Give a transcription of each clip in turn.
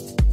you.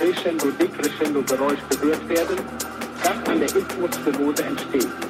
Crescendo-Decrescendo-Geräusch gehört werden, das an der Isthmusstenose entsteht.